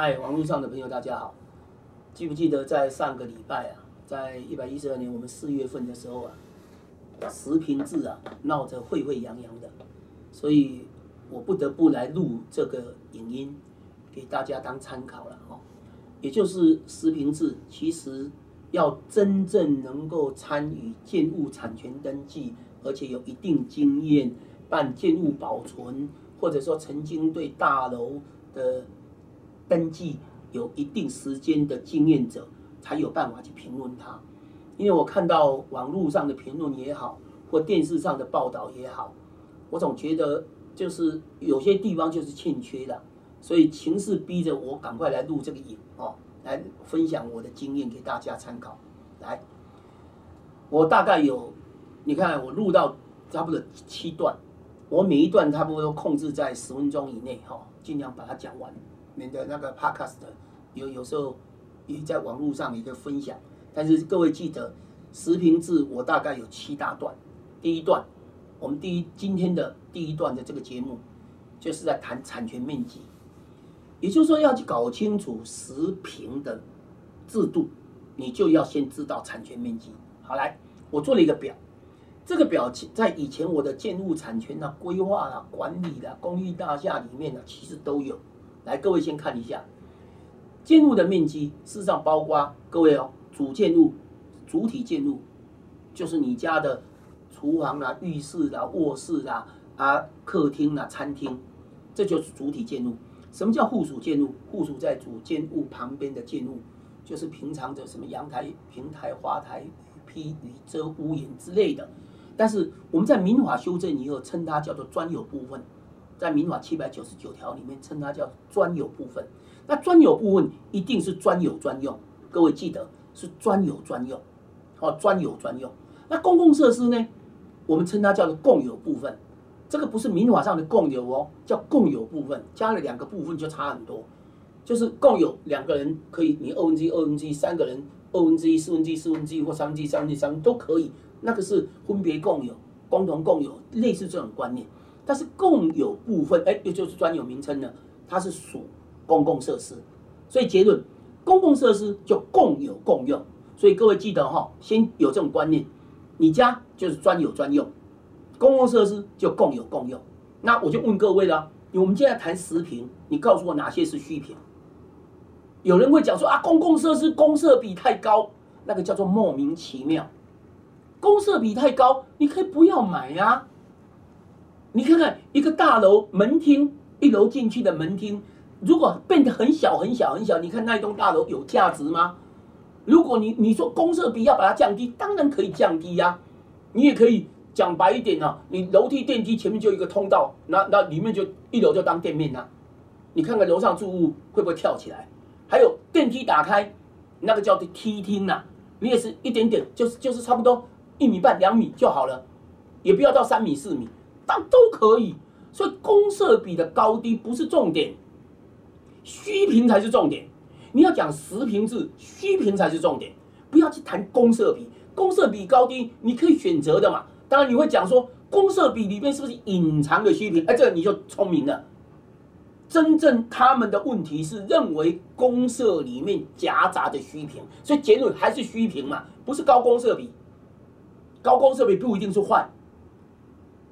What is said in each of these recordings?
嗨，网络上的朋友，大家好。记不记得在上个礼拜啊，在一百一十二年我们四月份的时候啊，十平制啊闹得沸沸扬扬的，所以我不得不来录这个影音给大家当参考了哦。也就是十平制，其实要真正能够参与建物产权登记，而且有一定经验办建物保存，或者说曾经对大楼的登记有一定时间的经验者，才有办法去评论它。因为我看到网络上的评论也好，或电视上的报道也好，我总觉得就是有些地方就是欠缺的，所以情势逼着我赶快来录这个影哦，来分享我的经验给大家参考。来，我大概有，你看我录到差不多七段，我每一段差不多控制在十分钟以内哈，尽量把它讲完。免得那个 podcast 有有时候也在网络上一个分享，但是各位记得十平制我大概有七大段。第一段，我们第一今天的第一段的这个节目就是在谈产权面积，也就是说要去搞清楚十平的制度，你就要先知道产权面积。好来，我做了一个表，这个表在以前我的建物产权啊、规划啊、管理的公寓大厦里面呢，其实都有。来，各位先看一下建物的面积，事实上包括各位哦，主建物、主体建物，就是你家的厨房啦、浴室啦、卧室啦、啊客厅啦、餐厅，这就是主体建物。什么叫附属建物？附属在主建物旁边的建物，就是平常的什么阳台、平台、花台、披雨遮、屋檐之类的。但是我们在民法修正以后，称它叫做专有部分。在民法七百九十九条里面，称它叫专有部分。那专有部分一定是专有专用，各位记得是专有专用，哦，专有专用。那公共设施呢，我们称它叫做共有部分。这个不是民法上的共有哦，叫共有部分，加了两个部分就差很多。就是共有两个人可以，你二分之一、二分之一，三个人二分之一、四分之一、四分之一或三分之一、三分之一三都可以。那个是分别共有、共同共有，类似这种观念。但是共有部分，哎，也就是专有名称呢，它是属公共设施，所以结论，公共设施就共有共用。所以各位记得哈，先有这种观念，你家就是专有专用，公共设施就共有共用。那我就问各位了，我们现在谈十平，你告诉我哪些是虚平？有人会讲说啊，公共设施公设比太高，那个叫做莫名其妙。公设比太高，你可以不要买呀。你看看一个大楼门厅，一楼进去的门厅，如果变得很小很小很小，你看那一栋大楼有价值吗？如果你你说公设比要把它降低，当然可以降低呀。你也可以讲白一点啊，你楼梯电梯前面就一个通道，那那里面就一楼就当店面呐。你看看楼上住户会不会跳起来？还有电梯打开，那个叫做梯厅呐，你也是一点点，就是就是差不多一米半两米就好了，也不要到三米四米。但都可以，所以公设比的高低不是重点，虚平才是重点。你要讲实平制，虚平才是重点，不要去谈公设比。公设比高低你可以选择的嘛。当然你会讲说，公设比里面是不是隐藏的虚平？哎，这个你就聪明了。真正他们的问题是认为公社里面夹杂的虚平，所以结论还是虚平嘛，不是高公社比。高公社比不一定是坏。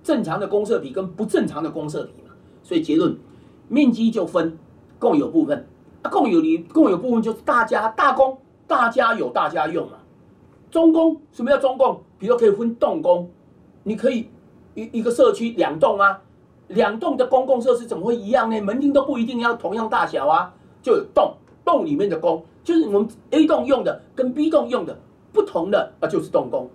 正常的公设比跟不正常的公设比嘛，所以结论，面积就分共有部分，啊，共有里共有部分就是大家大公，大家有大家用嘛。中公什么叫中公？比如可以分栋公，你可以一一个社区两栋啊，两栋的公共设施怎么会一样呢？门厅都不一定要同样大小啊，就有栋栋里面的公，就是我们 A 栋用的跟 B 栋用的不同的啊，就是栋公。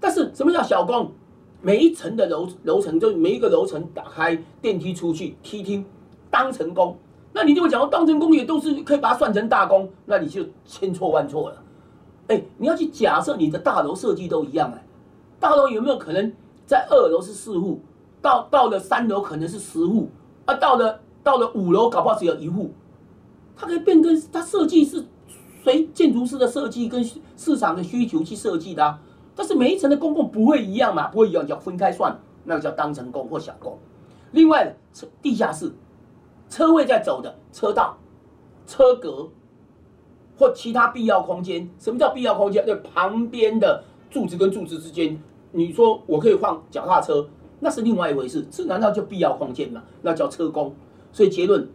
但是什么叫小公？每一层的楼楼层，就每一个楼层打开电梯出去梯厅，当成功，那你就会讲说，当成功也都是可以把它算成大功，那你就千错万错了。哎，你要去假设你的大楼设计都一样哎，大楼有没有可能在二楼是四户，到到了三楼可能是十户，啊，到了到了五楼搞不好只有一户，它可以变更，它设计是随建筑师的设计跟市场的需求去设计的啊。但是每一层的公共不会一样嘛，不会一样，叫分开算，那个叫当成公或小公。另外，车地下室车位在走的车道，车格或其他必要空间。什么叫必要空间？就旁边的柱子跟柱子之间，你说我可以放脚踏车，那是另外一回事。这难道就必要空间吗？那叫车工。所以结论，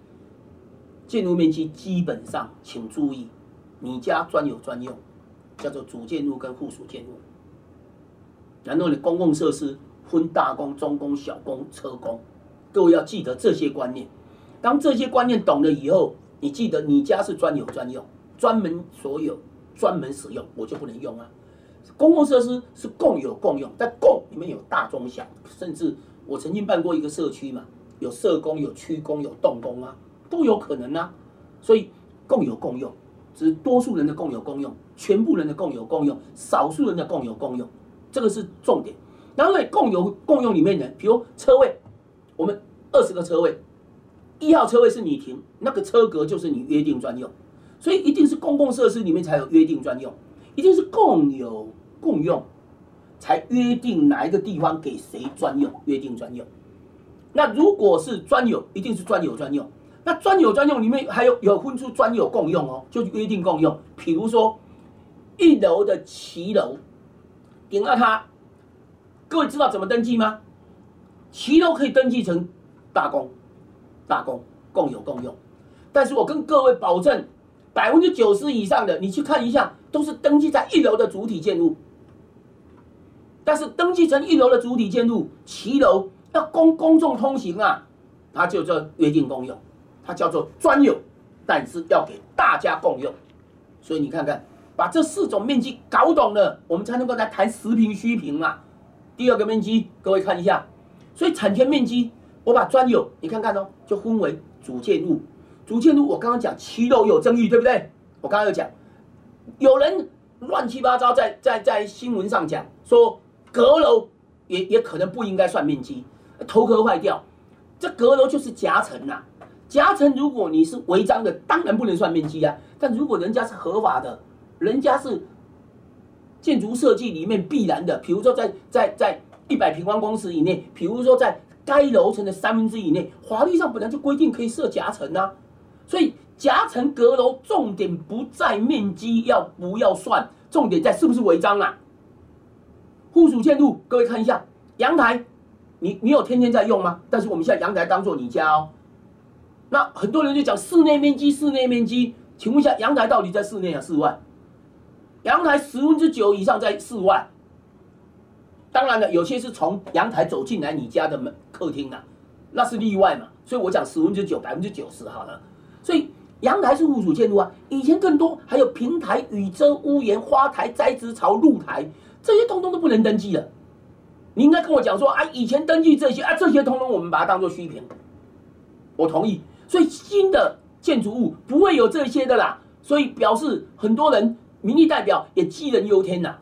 建筑面积基本上，请注意，你家专有专用，叫做主建筑跟附属建筑。然后你公共设施分大工、中工、小工、车工，各位要记得这些观念。当这些观念懂了以后，你记得你家是专有专用，专门所有、专门使用，我就不能用啊。公共设施是共有共用，在共里面有大中小，甚至我曾经办过一个社区嘛，有社工、有区工、有动工啊，都有可能啊。所以共有共用，只是多数人的共有共用，全部人的共有共用，少数人的共有共用。这个是重点，然后呢，共有共用里面的，比如车位，我们二十个车位，一号车位是你停，那个车格就是你约定专用，所以一定是公共设施里面才有约定专用，一定是共有共用，才约定哪一个地方给谁专用，约定专用。那如果是专有，一定是专有专用。那专有专用里面还有有分出专有共用哦，就约定共用。比如说一楼的骑楼。顶了他，各位知道怎么登记吗？骑楼可以登记成大公，大公共有共用。但是我跟各位保证，百分之九十以上的，你去看一下，都是登记在一楼的主体建筑。但是登记成一楼的主体建筑，骑楼要公公众通行啊，它就叫约定共用，它叫做专有，但是要给大家共用。所以你看看。把这四种面积搞懂了，我们才能够来谈实平虚平嘛。第二个面积，各位看一下，所以产权面积，我把专有，你看看哦，就分为主建物。主建物我刚刚讲七楼有争议，对不对？我刚刚有讲，有人乱七八糟在在在新闻上讲说阁楼也也可能不应该算面积，头壳坏掉。这阁楼就是夹层呐，夹层如果你是违章的，当然不能算面积啊。但如果人家是合法的，人家是建筑设计里面必然的，比如说在在在一百平方公尺以内，比如说在该楼层的三分之以内，法律上本来就规定可以设夹层啊。所以夹层阁楼重点不在面积要不要算，重点在是不是违章啊。附属建筑，各位看一下阳台，你你有天天在用吗？但是我们现在阳台当做你家哦。那很多人就讲室内面积，室内面积，请问一下阳台到底在室内啊，室外？阳台十分之九以上在室外，当然了，有些是从阳台走进来你家的门客厅啊，那是例外嘛。所以我讲十分之九，百分之九十好了。所以阳台是附属建筑啊，以前更多，还有平台、雨遮、屋檐、花台、栽植槽、露台，这些通通都不能登记了。你应该跟我讲说啊，以前登记这些啊，这些通通我们把它当做虚平。我同意。所以新的建筑物不会有这些的啦。所以表示很多人。民意代表也杞人忧天呐，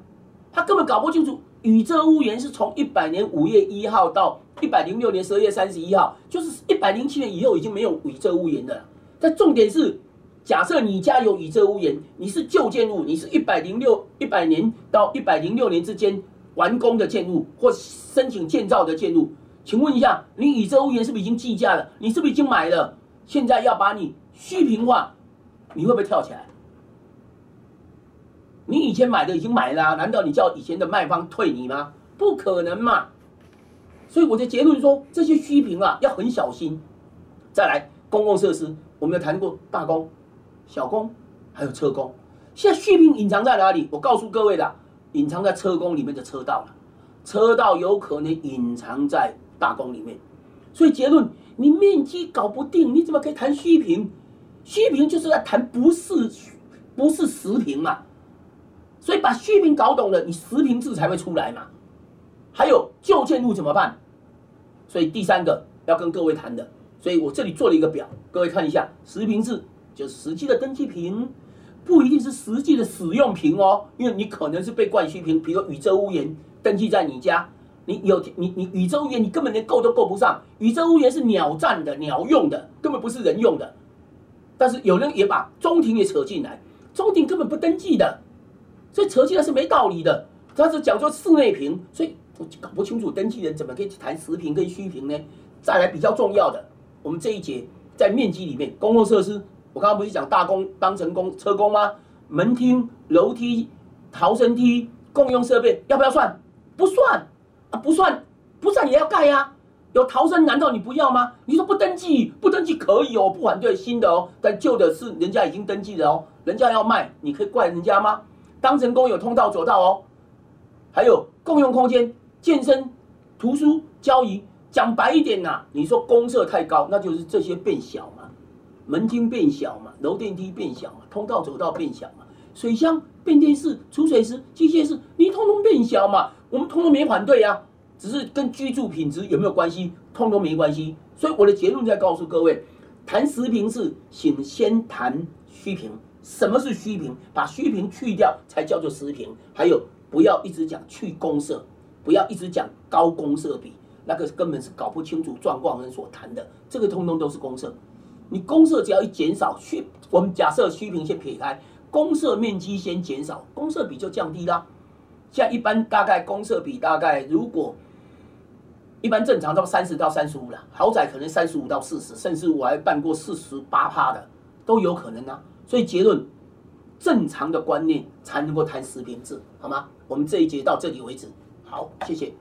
他根本搞不清楚，宇宙屋檐是从一百年五月一号到一百零六年十二月三十一号，就是一百零七年以后已经没有宇宙屋檐的。但重点是，假设你家有宇宙屋檐，你是旧建物，你是一百零六一百年到一百零六年之间完工的建物或申请建造的建物，请问一下，你宇宙屋檐是不是已经计价了？你是不是已经买了？现在要把你虚平化，你会不会跳起来？你以前买的已经买了，难道你叫以前的卖方退你吗？不可能嘛！所以我的结论说，这些虚评啊要很小心。再来，公共设施，我们有谈过大工、小工，还有车工。现在虚评隐藏在哪里？我告诉各位的，隐藏在车工里面的车道了。车道有可能隐藏在大工里面。所以结论，你面积搞不定，你怎么可以谈虚评？虚评就是在谈不是不是实评嘛。所以把虚评搞懂了，你实评制才会出来嘛。还有旧建物怎么办？所以第三个要跟各位谈的，所以我这里做了一个表，各位看一下，实评制就是实际的登记评，不一定是实际的使用评哦，因为你可能是被冠虚评，比如宇宙屋檐登记在你家，你有你你宇宙屋檐你根本连够都够不上，宇宙屋檐是鸟站的鸟用的，根本不是人用的。但是有人也把中庭也扯进来，中庭根本不登记的。所以扯起来是没道理的，他是讲说室内平，所以我搞不清楚登记人怎么可以去谈实平跟虚平呢？再来比较重要的，我们这一节在面积里面，公共设施我刚刚不是讲大工当成工车工吗？门厅、楼梯、逃生梯、共用设备要不要算？不算啊，不算，不算也要盖呀。有逃生难道你不要吗？你说不登记，不登记可以哦，不反对新的哦，但旧的是人家已经登记了哦，人家要卖，你可以怪人家吗？当成公有通道走道哦，还有共用空间、健身、图书、交易。讲白一点呐，你说公设太高，那就是这些变小嘛，门厅变小嘛，楼电梯变小嘛，通道走道变小嘛，水箱、变电室、储水室、机械室，你通通变小嘛，我们通通没反对呀。只是跟居住品质有没有关系，通通没关系。所以我的结论在告诉各位，谈实平是，请先谈虚平。什么是虚平？把虚平去掉才叫做实平。还有，不要一直讲去公社，不要一直讲高公社比，那个根本是搞不清楚状况人所谈的。这个通通都是公社。你公社只要一减少虚，我们假设虚平先撇开，公社面积先减少，公社比就降低啦。现在一般大概公社比大概如果。一般正常到三十到三十五了，豪宅可能三十五到四十，甚至我还办过四十八趴的都有可能啊。所以结论，正常的观念才能够谈十平制，好吗？我们这一节到这里为止，好，谢谢。